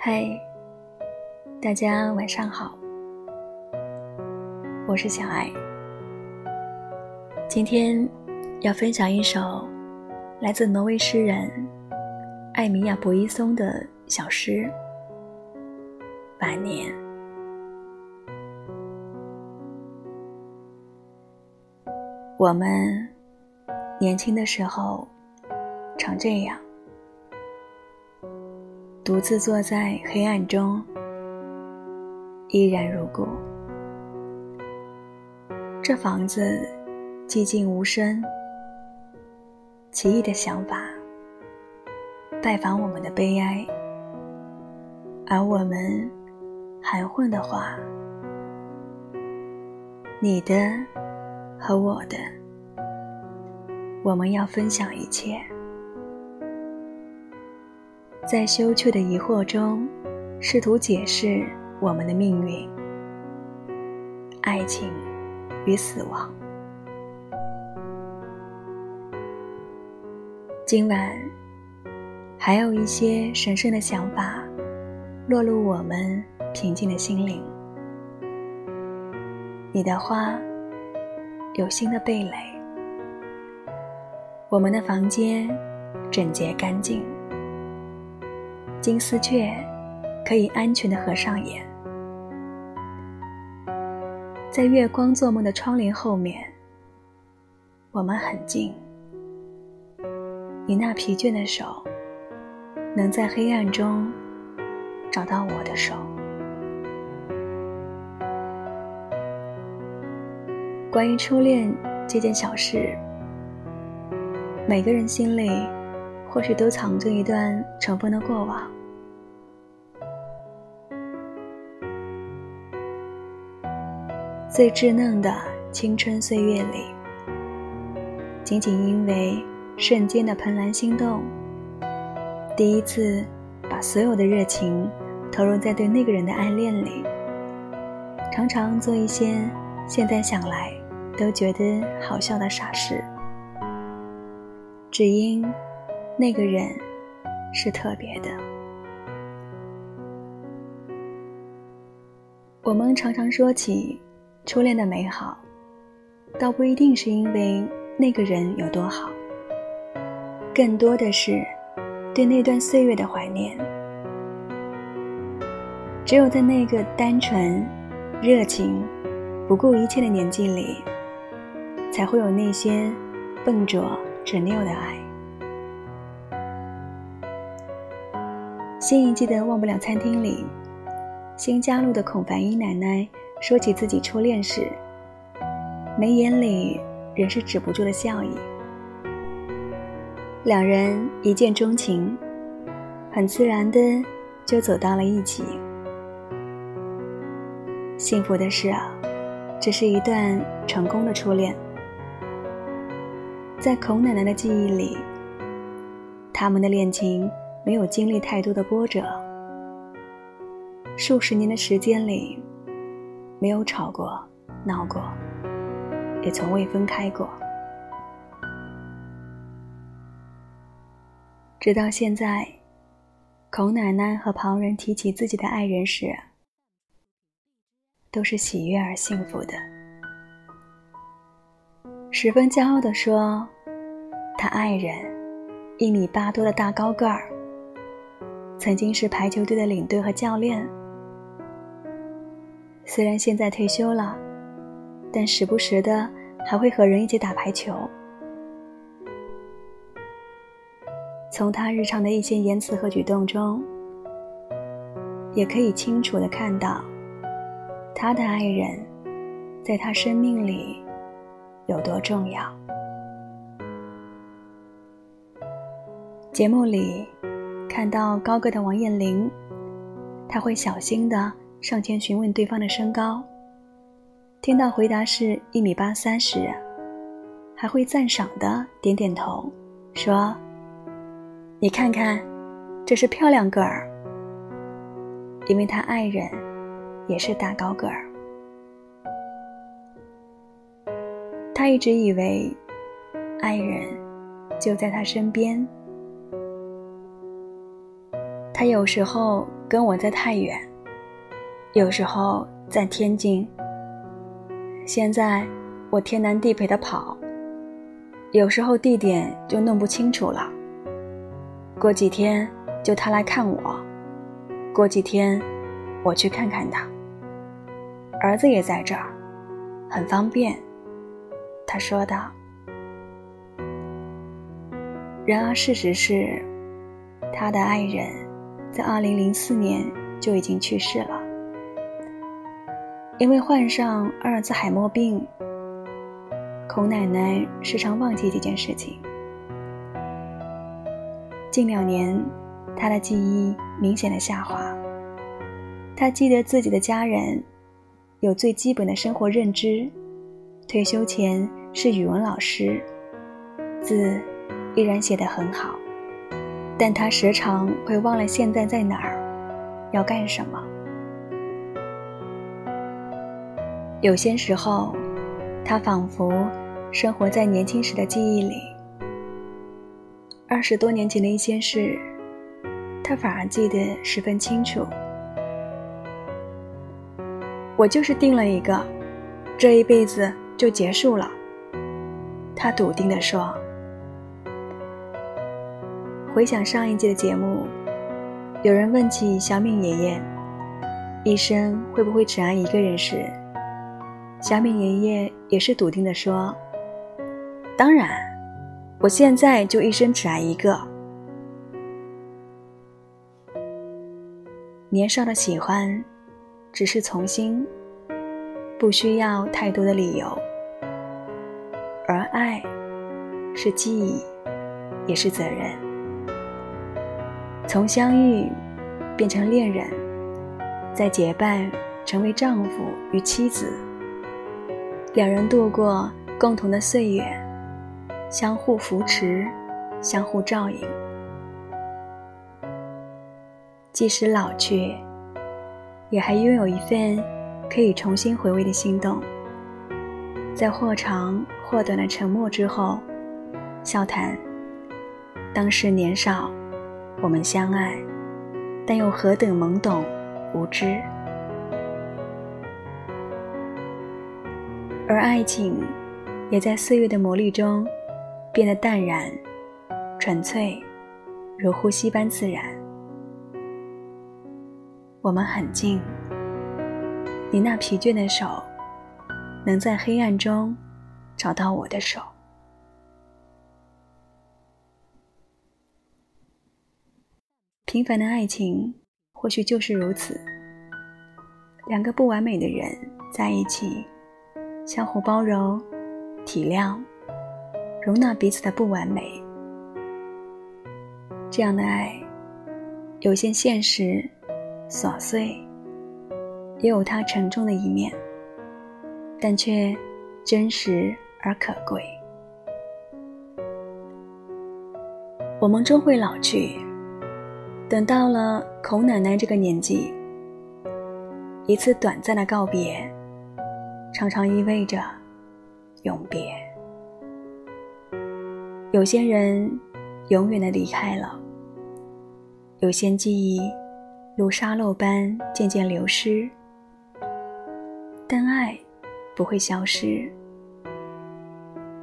嗨，大家晚上好，我是小爱。今天要分享一首来自挪威诗人艾米亚·博伊松的小诗《晚年》。我们年轻的时候常这样。独自坐在黑暗中，依然如故。这房子寂静无声，奇异的想法拜访我们的悲哀，而我们含混的话，你的和我的，我们要分享一切。在羞怯的疑惑中，试图解释我们的命运、爱情与死亡。今晚，还有一些神圣的想法落入我们平静的心灵。你的花有新的蓓蕾，我们的房间整洁干净。金丝雀可以安全的合上眼，在月光做梦的窗帘后面，我们很近。你那疲倦的手，能在黑暗中找到我的手。关于初恋这件小事，每个人心里。或许都藏着一段尘封的过往。最稚嫩的青春岁月里，仅仅因为瞬间的怦然心动，第一次把所有的热情投入在对那个人的暗恋里，常常做一些现在想来都觉得好笑的傻事，只因。那个人是特别的。我们常常说起初恋的美好，倒不一定是因为那个人有多好，更多的是对那段岁月的怀念。只有在那个单纯、热情、不顾一切的年纪里，才会有那些笨拙、执拗的爱。新一季的《忘不了餐厅》里，新加入的孔凡英奶奶说起自己初恋时，眉眼里仍是止不住的笑意。两人一见钟情，很自然的就走到了一起。幸福的是啊，这是一段成功的初恋。在孔奶奶的记忆里，他们的恋情。没有经历太多的波折，数十年的时间里，没有吵过、闹过，也从未分开过。直到现在，孔奶奶和旁人提起自己的爱人时，都是喜悦而幸福的，十分骄傲地说：“他爱人一米八多的大高个儿。”曾经是排球队的领队和教练，虽然现在退休了，但时不时的还会和人一起打排球。从他日常的一些言辞和举动中，也可以清楚的看到，他的爱人，在他生命里有多重要。节目里。看到高个的王彦霖，他会小心的上前询问对方的身高。听到回答是一米八三时，还会赞赏的点点头，说：“你看看，这是漂亮个儿。”因为他爱人也是大高个儿。他一直以为，爱人就在他身边。他有时候跟我在太原，有时候在天津。现在我天南地北的跑，有时候地点就弄不清楚了。过几天就他来看我，过几天我去看看他。儿子也在这儿，很方便。他说道。然而事实是，他的爱人，在二零零四年就已经去世了。因为患上阿尔兹海默病，孔奶奶时常忘记这件事情。近两年，她的记忆明显的下滑。她记得自己的家人，有最基本的生活认知，退休前是语文老师，字依然写得很好，但她时常会忘了现在在哪儿，要干什么。有些时候，他仿佛生活在年轻时的记忆里。二十多年前的一些事，他反而记得十分清楚。我就是定了一个，这一辈子就结束了。他笃定地说。回想上一季的节目，有人问起小敏爷爷，一生会不会只爱一个人时。小敏爷爷也是笃定地说：“当然，我现在就一生只爱一个。年少的喜欢，只是从心，不需要太多的理由；而爱，是记忆，也是责任。从相遇变成恋人，再结伴成为丈夫与妻子。”两人度过共同的岁月，相互扶持，相互照应。即使老去，也还拥有一份可以重新回味的心动。在或长或短的沉默之后，笑谈：当时年少，我们相爱，但又何等懵懂无知。而爱情，也在岁月的磨砺中，变得淡然、纯粹，如呼吸般自然。我们很近，你那疲倦的手，能在黑暗中找到我的手。平凡的爱情，或许就是如此。两个不完美的人在一起。相互包容、体谅、容纳彼此的不完美，这样的爱，有些现实、琐碎，也有它沉重的一面，但却真实而可贵。我们终会老去，等到了孔奶奶这个年纪，一次短暂的告别。常常意味着永别。有些人永远的离开了，有些记忆如沙漏般渐渐流失，但爱不会消失。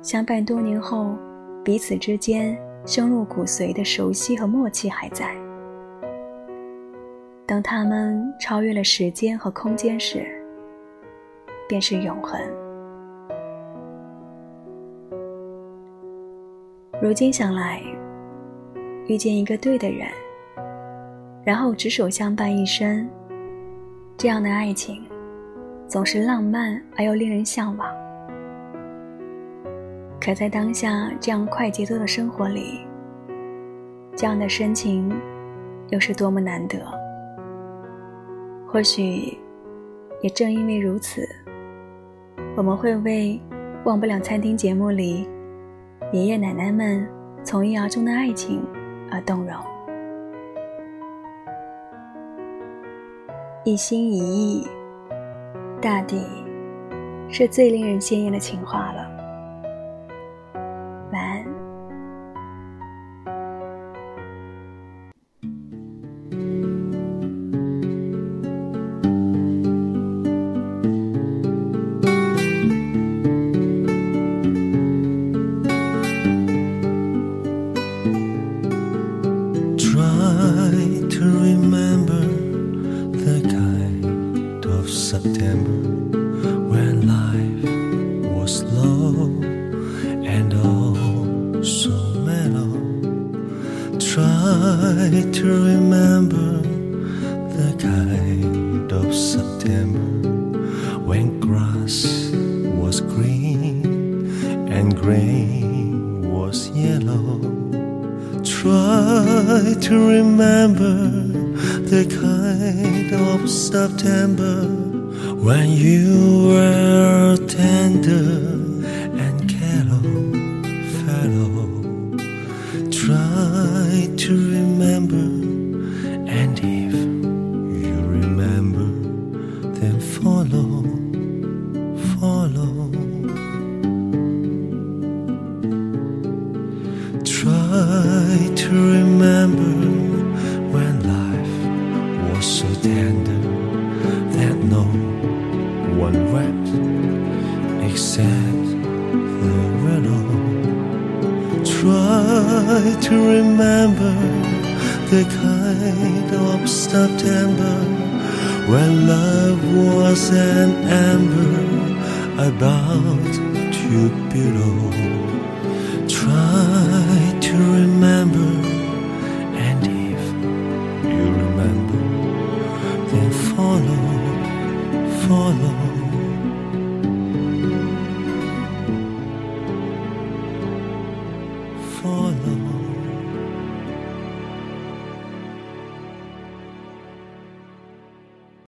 相伴多年后，彼此之间深入骨髓的熟悉和默契还在。当他们超越了时间和空间时，便是永恒。如今想来，遇见一个对的人，然后执手相伴一生，这样的爱情，总是浪漫而又令人向往。可在当下这样快节奏的生活里，这样的深情，又是多么难得。或许，也正因为如此。我们会为《忘不了餐厅》节目里爷爷奶奶们从一而终的爱情而动容，一心一意，大抵是最令人鲜艳的情话了。Remember the kind of September when grass was green and grain was yellow. Try to remember the kind of September when you were tender tender that no one wept except the willow. Try to remember the kind of September when love was an ember about to below.